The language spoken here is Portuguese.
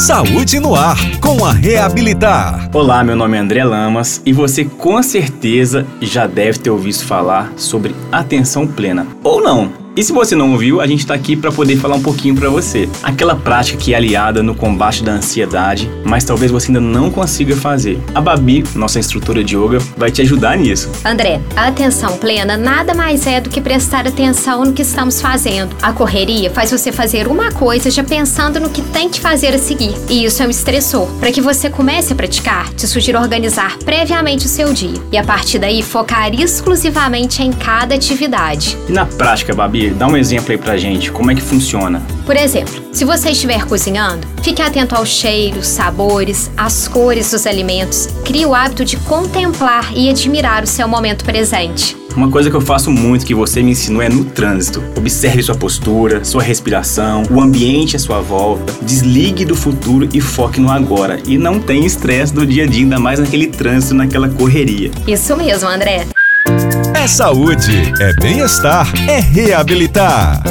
Saúde no ar, com a Reabilitar. Olá, meu nome é André Lamas e você com certeza já deve ter ouvido falar sobre atenção plena. Ou não, e se você não ouviu, a gente está aqui para poder falar um pouquinho para você. Aquela prática que é aliada no combate da ansiedade, mas talvez você ainda não consiga fazer. A Babi, nossa instrutora de yoga, vai te ajudar nisso. André, a atenção plena nada mais é do que prestar atenção no que estamos fazendo. A correria faz você fazer uma coisa já pensando no que tem que fazer a seguir. E isso é um estressor. Para que você comece a praticar, te sugiro organizar previamente o seu dia e a partir daí focar exclusivamente em cada atividade. E na prática, Babi, dá um exemplo aí pra gente, como é que funciona? Por exemplo, se você estiver cozinhando, fique atento aos cheiros, sabores, às cores dos alimentos. Crie o hábito de contemplar e admirar o seu momento presente. Uma coisa que eu faço muito que você me ensinou é no trânsito. Observe sua postura, sua respiração, o ambiente à sua volta. Desligue do futuro e foque no agora. E não tenha estresse do dia a dia, ainda mais naquele trânsito, naquela correria. Isso mesmo, André. É saúde, é bem-estar, é reabilitar.